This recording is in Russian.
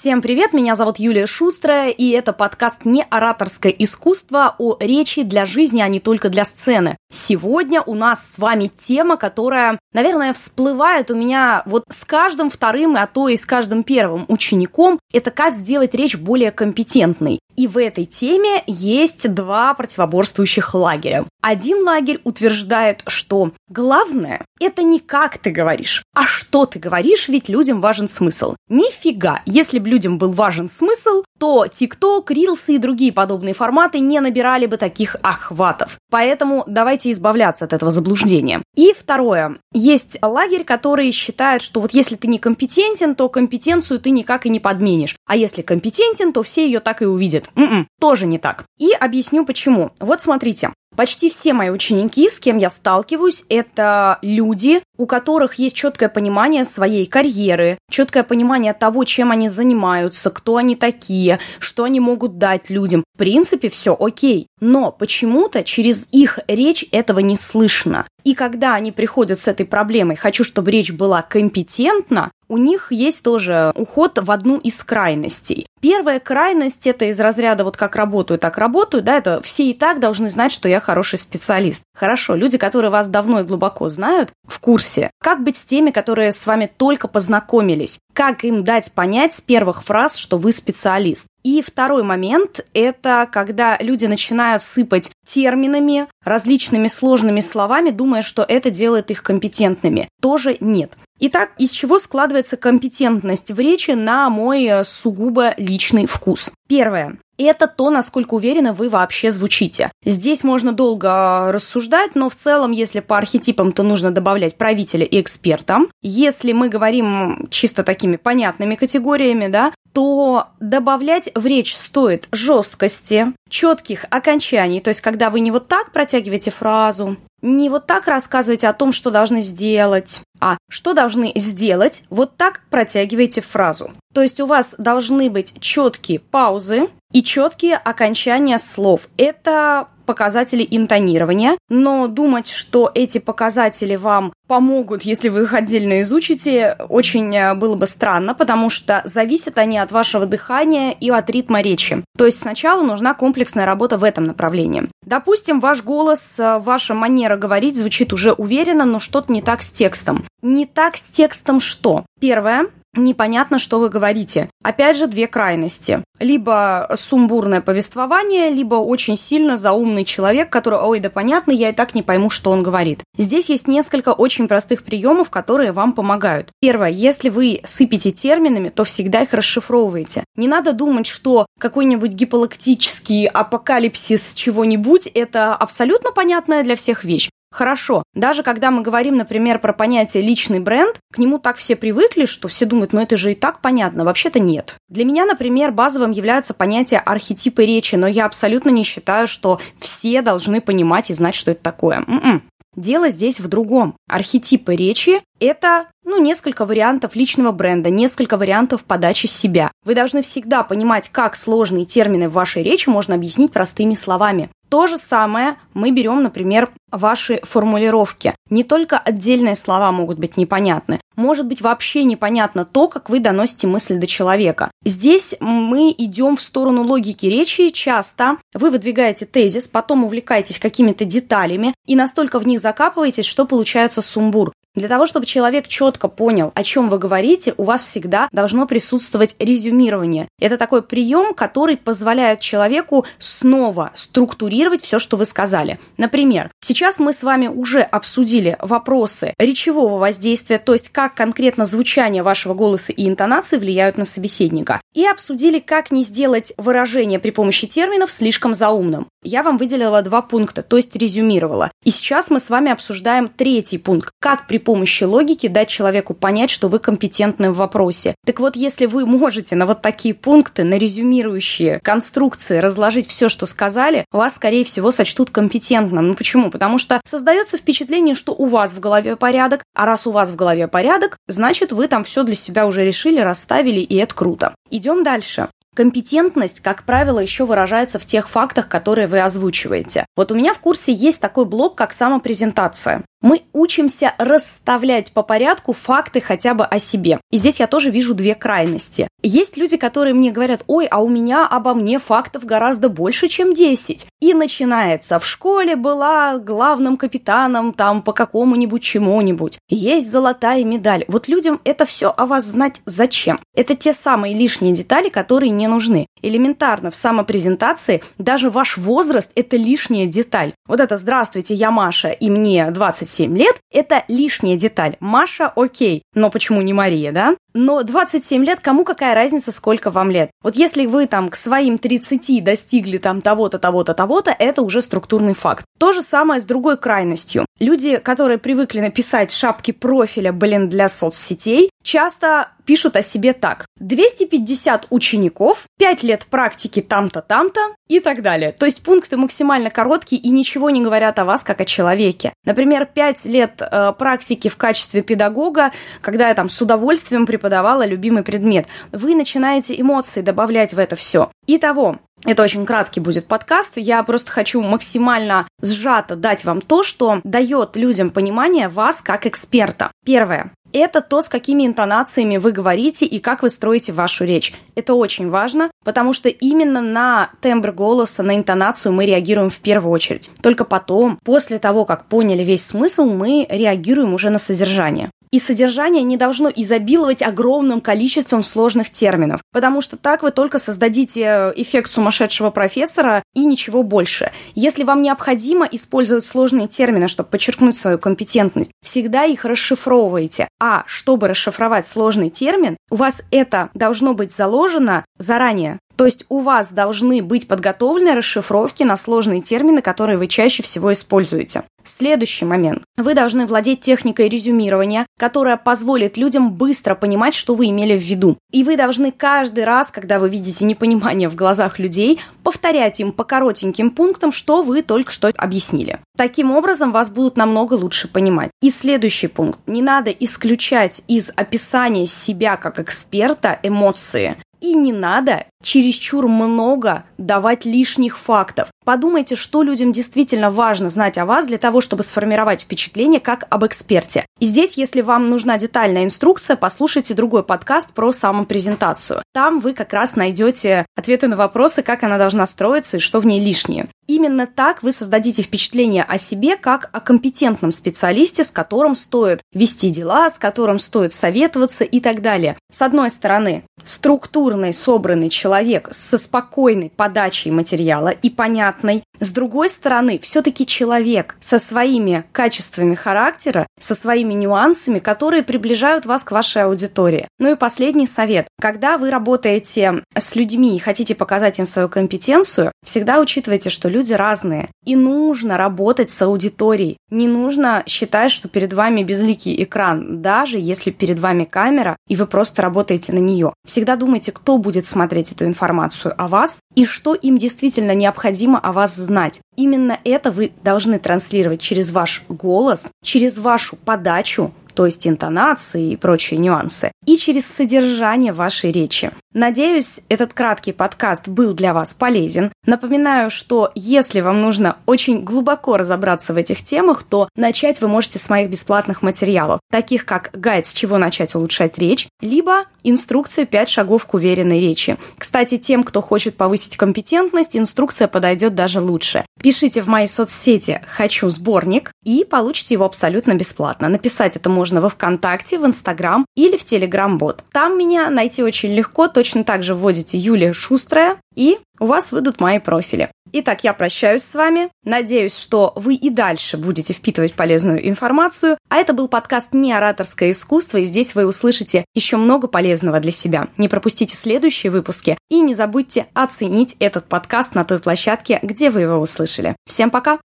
Всем привет, меня зовут Юлия Шустрая, и это подкаст «Не ораторское искусство» о речи для жизни, а не только для сцены. Сегодня у нас с вами тема, которая, наверное, всплывает у меня вот с каждым вторым, а то и с каждым первым учеником. Это как сделать речь более компетентной. И в этой теме есть два противоборствующих лагеря. Один лагерь утверждает, что главное – это не как ты говоришь, а что ты говоришь, ведь людям важен смысл. Нифига, если бы людям был важен смысл, то TikTok, Reels и другие подобные форматы не набирали бы таких охватов. Поэтому давайте избавляться от этого заблуждения. И второе. Есть лагерь, который считает, что вот если ты не компетентен, то компетенцию ты никак и не подменишь. А если компетентен, то все ее так и увидят. М-м, тоже не так. И объясню почему. Вот смотрите. Почти все мои ученики, с кем я сталкиваюсь, это люди, у которых есть четкое понимание своей карьеры, четкое понимание того, чем они занимаются, кто они такие, что они могут дать людям. В принципе, все окей. Но почему-то через их речь этого не слышно. И когда они приходят с этой проблемой, хочу, чтобы речь была компетентна, у них есть тоже уход в одну из крайностей. Первая крайность это из разряда вот как работаю, так работаю, да, это все и так должны знать, что я хороший специалист. Хорошо, люди, которые вас давно и глубоко знают, в курсе. Как быть с теми, которые с вами только познакомились? Как им дать понять с первых фраз, что вы специалист? И второй момент – это когда люди начинают сыпать терминами, различными сложными словами, думая, что это делает их компетентными. Тоже нет. Итак, из чего складывается компетентность в речи на мой э, сугубо личный вкус? Первое это то, насколько уверенно вы вообще звучите. Здесь можно долго э, рассуждать, но в целом, если по архетипам, то нужно добавлять правителя и эксперта. Если мы говорим чисто такими понятными категориями, да, то добавлять в речь стоит жесткости, четких окончаний, то есть когда вы не вот так протягиваете фразу, не вот так рассказываете о том, что должны сделать, а что должны сделать, вот так протягиваете фразу. То есть у вас должны быть четкие паузы и четкие окончания слов. Это показатели интонирования, но думать, что эти показатели вам помогут, если вы их отдельно изучите, очень э, было бы странно, потому что зависят они от вашего дыхания и от ритма речи. То есть сначала нужна комплексная работа в этом направлении. Допустим, ваш голос, э, ваша манера говорить звучит уже уверенно, но что-то не так с текстом. Не так с текстом что? Первое, непонятно, что вы говорите. Опять же, две крайности. Либо сумбурное повествование, либо очень сильно заумный человек, который, ой, да понятно, я и так не пойму, что он говорит. Здесь есть несколько очень простых приемов, которые вам помогают. Первое, если вы сыпете терминами, то всегда их расшифровываете. Не надо думать, что какой-нибудь гиполактический апокалипсис чего-нибудь – это абсолютно понятная для всех вещь. Хорошо. Даже когда мы говорим, например, про понятие личный бренд, к нему так все привыкли, что все думают, ну это же и так понятно. Вообще-то нет. Для меня, например, базовым является понятие архетипы речи, но я абсолютно не считаю, что все должны понимать и знать, что это такое. М-м. Дело здесь в другом. Архетипы речи – это ну, несколько вариантов личного бренда, несколько вариантов подачи себя. Вы должны всегда понимать, как сложные термины в вашей речи можно объяснить простыми словами. То же самое мы берем, например, ваши формулировки. Не только отдельные слова могут быть непонятны. Может быть вообще непонятно то, как вы доносите мысль до человека. Здесь мы идем в сторону логики речи. Часто вы выдвигаете тезис, потом увлекаетесь какими-то деталями и настолько в них закапываетесь, что получается сумбур. Для того, чтобы человек четко понял, о чем вы говорите, у вас всегда должно присутствовать резюмирование. Это такой прием, который позволяет человеку снова структурировать все, что вы сказали. Например, сейчас мы с вами уже обсудили вопросы речевого воздействия, то есть как конкретно звучание вашего голоса и интонации влияют на собеседника. И обсудили, как не сделать выражение при помощи терминов слишком заумным. Я вам выделила два пункта, то есть резюмировала. И сейчас мы с вами обсуждаем третий пункт. Как при помощи логики дать человеку понять, что вы компетентны в вопросе. Так вот, если вы можете на вот такие пункты, на резюмирующие конструкции разложить все, что сказали, вас, скорее всего, сочтут компетентным. Ну почему? Потому что создается впечатление, что у вас в голове порядок, а раз у вас в голове порядок, значит, вы там все для себя уже решили, расставили, и это круто. Идем дальше. Компетентность, как правило, еще выражается в тех фактах, которые вы озвучиваете. Вот у меня в курсе есть такой блок, как самопрезентация. Мы учимся расставлять по порядку факты хотя бы о себе. И здесь я тоже вижу две крайности. Есть люди, которые мне говорят, ой, а у меня обо мне фактов гораздо больше, чем 10. И начинается, в школе была главным капитаном там по какому-нибудь чему-нибудь. Есть золотая медаль. Вот людям это все о вас знать зачем? Это те самые лишние детали, которые не нужны. Элементарно в самопрезентации даже ваш возраст – это лишняя деталь. Вот это «Здравствуйте, я Маша, и мне 27 лет» – это лишняя деталь. Маша – окей, но почему не Мария, да? Но 27 лет, кому какая разница, сколько вам лет? Вот если вы там к своим 30 достигли там того-то, того-то, того-то, это уже структурный факт. То же самое с другой крайностью. Люди, которые привыкли написать шапки профиля, блин, для соцсетей, часто пишут о себе так. 250 учеников, 5 лет практики там-то, там-то и так далее. То есть пункты максимально короткие и ничего не говорят о вас как о человеке. Например, 5 лет э, практики в качестве педагога, когда я там с удовольствием преподавала любимый предмет. Вы начинаете эмоции добавлять в это все. Итого, это очень краткий будет подкаст. Я просто хочу максимально сжато дать вам то, что дает людям понимание вас как эксперта. Первое это то, с какими интонациями вы говорите и как вы строите вашу речь. Это очень важно, потому что именно на тембр голоса, на интонацию мы реагируем в первую очередь. Только потом, после того, как поняли весь смысл, мы реагируем уже на содержание. И содержание не должно изобиловать огромным количеством сложных терминов, потому что так вы только создадите э, эффект сумасшедшего профессора и ничего больше. Если вам необходимо использовать сложные термины, чтобы подчеркнуть свою компетентность, всегда их расшифровывайте. А чтобы расшифровать сложный термин, у вас это должно быть заложено заранее. То есть у вас должны быть подготовлены расшифровки на сложные термины, которые вы чаще всего используете. Следующий момент. Вы должны владеть техникой резюмирования, которая позволит людям быстро понимать, что вы имели в виду. И вы должны каждый раз, когда вы видите непонимание в глазах людей, повторять им по коротеньким пунктам, что вы только что объяснили. Таким образом, вас будут намного лучше понимать. И следующий пункт. Не надо исключать из описания себя как эксперта эмоции. И не надо чересчур много давать лишних фактов. Подумайте, что людям действительно важно знать о вас для того, чтобы сформировать впечатление как об эксперте. И здесь, если вам нужна детальная инструкция, послушайте другой подкаст про самопрезентацию. Там вы как раз найдете ответы на вопросы, как она должна строиться и что в ней лишнее. Именно так вы создадите впечатление о себе как о компетентном специалисте, с которым стоит вести дела, с которым стоит советоваться и так далее. С одной стороны, структурный, собранный человек со спокойной подачей материала и понятной. С другой стороны, все-таки человек со своими качествами характера, со своими нюансами, которые приближают вас к вашей аудитории. Ну и последний совет. Когда вы работаете с людьми и хотите показать им свою компетенцию, всегда учитывайте, что люди разные. И нужно работать с аудиторией. Не нужно считать, что перед вами безликий экран, даже если перед вами камера, и вы просто работаете на нее. Всегда думайте, кто будет смотреть эту информацию о вас и что им действительно необходимо о вас знать. Именно это вы должны транслировать через ваш голос, через вашу подачу, то есть интонации и прочие нюансы, и через содержание вашей речи. Надеюсь, этот краткий подкаст был для вас полезен. Напоминаю, что если вам нужно очень глубоко разобраться в этих темах, то начать вы можете с моих бесплатных материалов, таких как гайд «С чего начать улучшать речь», либо инструкция «5 шагов к уверенной речи». Кстати, тем, кто хочет повысить компетентность, инструкция подойдет даже лучше. Пишите в моей соцсети «Хочу сборник» и получите его абсолютно бесплатно. Написать это можно во ВКонтакте, в Инстаграм или в Телеграм-бот. Там меня найти очень легко, точно так же вводите Юлия Шустрая, и у вас выйдут мои профили. Итак, я прощаюсь с вами. Надеюсь, что вы и дальше будете впитывать полезную информацию. А это был подкаст «Не ораторское искусство», и здесь вы услышите еще много полезного для себя. Не пропустите следующие выпуски и не забудьте оценить этот подкаст на той площадке, где вы его услышали. Всем пока!